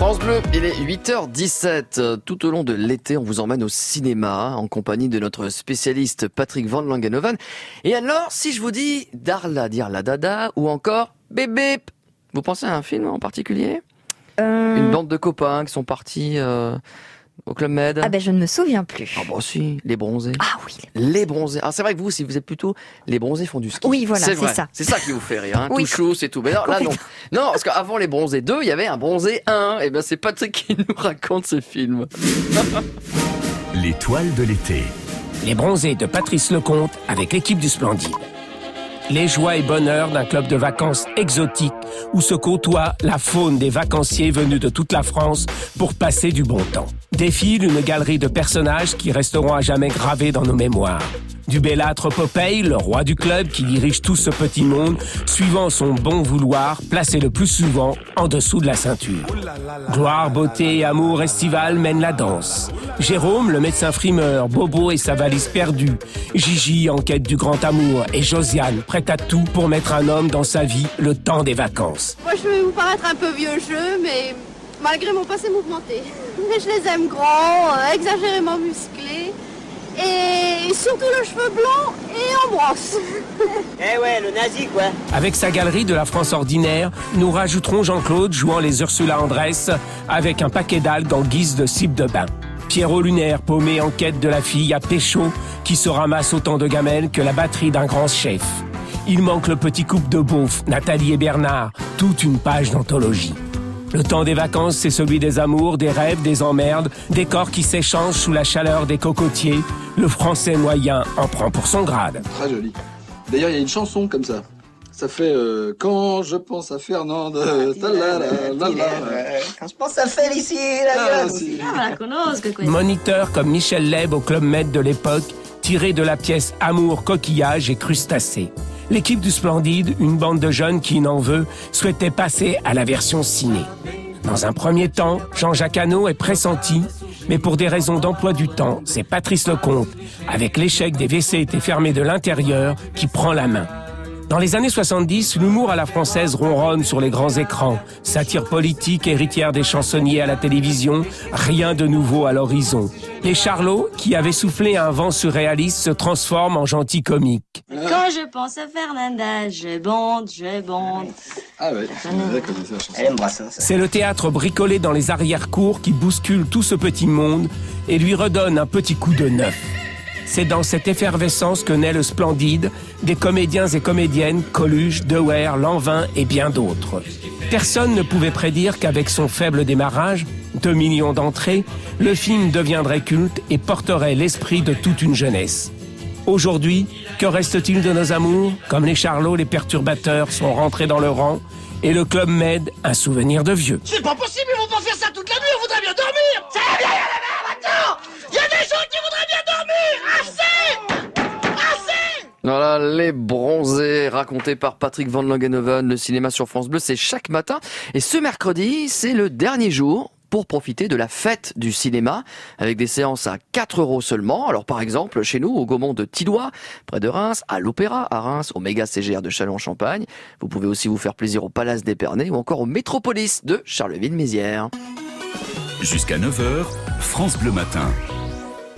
France Bleu, il est 8h17. Tout au long de l'été, on vous emmène au cinéma en compagnie de notre spécialiste Patrick Van Langenoven. Et alors, si je vous dis Darla Dirla Dada ou encore Bébé, vous pensez à un film en particulier? Euh, Une bande de copains qui sont partis euh, au Club Med Ah ben je ne me souviens plus. Ah bah si, les bronzés. Ah oui. Les bronzés. Alors c'est vrai que vous, si vous êtes plutôt les bronzés font du ski. Oui, voilà, c'est ça. C'est ça qui vous fait rire. Hein. Oui. Tout chaud, c'est tout. Mais non, là non. Non, parce qu'avant les bronzés 2, il y avait un bronzé 1. Et ben c'est Patrick qui nous raconte ce film. L'étoile de l'été. Les bronzés de Patrice Lecomte avec l'équipe du Splendide. Les joies et bonheurs d'un club de vacances exotique où se côtoie la faune des vacanciers venus de toute la France pour passer du bon temps. Défile une galerie de personnages qui resteront à jamais gravés dans nos mémoires. Du bellâtre Popeye, le roi du club qui dirige tout ce petit monde, suivant son bon vouloir, placé le plus souvent en dessous de la ceinture. Gloire, beauté et amour estival mènent la danse. Jérôme, le médecin frimeur, Bobo et sa valise perdue. Gigi en quête du grand amour et Josiane prête à tout pour mettre un homme dans sa vie le temps des vacances. Moi, je vais vous paraître un peu vieux jeu, mais malgré mon passé mouvementé. Mais je les aime grands, euh, exagérément musclés, et surtout le cheveu blanc et en brosse. Eh ouais, le nazi quoi. Avec sa galerie de la France ordinaire, nous rajouterons Jean-Claude jouant les Ursula Andress avec un paquet d'algues en guise de cible de bain. Pierrot Lunaire paumé en quête de la fille à Péchaud qui se ramasse autant de gamelles que la batterie d'un grand chef. Il manque le petit couple de beauf, Nathalie et Bernard, toute une page d'anthologie. Le temps des vacances, c'est celui des amours, des rêves, des emmerdes, des corps qui s'échangent sous la chaleur des cocotiers. Le français moyen en prend pour son grade. Très joli. D'ailleurs, il y a une chanson comme ça. Ça fait euh, Quand je pense à Fernande. talala, lala. Quand je pense à Félicie, Ah, la conosco, quoi. Moniteur comme Michel Leb au Club Med de l'époque, tiré de la pièce Amour, coquillage et crustacés. L'équipe du Splendide, une bande de jeunes qui n'en veut, souhaitait passer à la version ciné. Dans un premier temps, Jean-Jacques Hano est pressenti, mais pour des raisons d'emploi du temps, c'est Patrice Lecomte, avec l'échec des WC étaient fermés de l'intérieur, qui prend la main. Dans les années 70, l'humour à la française ronronne sur les grands écrans. Satire politique, héritière des chansonniers à la télévision, rien de nouveau à l'horizon. Les Charlots, qui avaient soufflé un vent surréaliste, se transforment en gentils comiques. Quand je pense à Fernanda, je bonde, je bonde. Ah ouais, Brassens. C'est le théâtre bricolé dans les arrière-cours qui bouscule tout ce petit monde et lui redonne un petit coup de neuf. C'est dans cette effervescence que naît le Splendide, des comédiens et comédiennes, Coluche, Dewey, Lanvin et bien d'autres. Personne ne pouvait prédire qu'avec son faible démarrage, 2 millions d'entrées, le film deviendrait culte et porterait l'esprit de toute une jeunesse. Aujourd'hui, que reste-t-il de nos amours? Comme les Charlots, les perturbateurs sont rentrés dans le rang et le Club Med, un souvenir de vieux. C'est pas possible, ils vont pas faire ça toute la nuit, on voudrait bien dormir C'est bien, il y en a marre maintenant Il y a des gens qui voudraient bien dormir Assez Assez Voilà, les bronzés, racontés par Patrick Van Langenhoven. Le cinéma sur France Bleu, c'est chaque matin. Et ce mercredi, c'est le dernier jour pour profiter de la fête du cinéma avec des séances à 4 euros seulement. Alors par exemple, chez nous, au Gaumont de Tidois, près de Reims, à l'Opéra à Reims, au méga CGR de Châlons-en-Champagne. Vous pouvez aussi vous faire plaisir au Palace d'Épernay ou encore au Métropolis de Charleville-Mézières. Jusqu'à 9h, France Bleu Matin.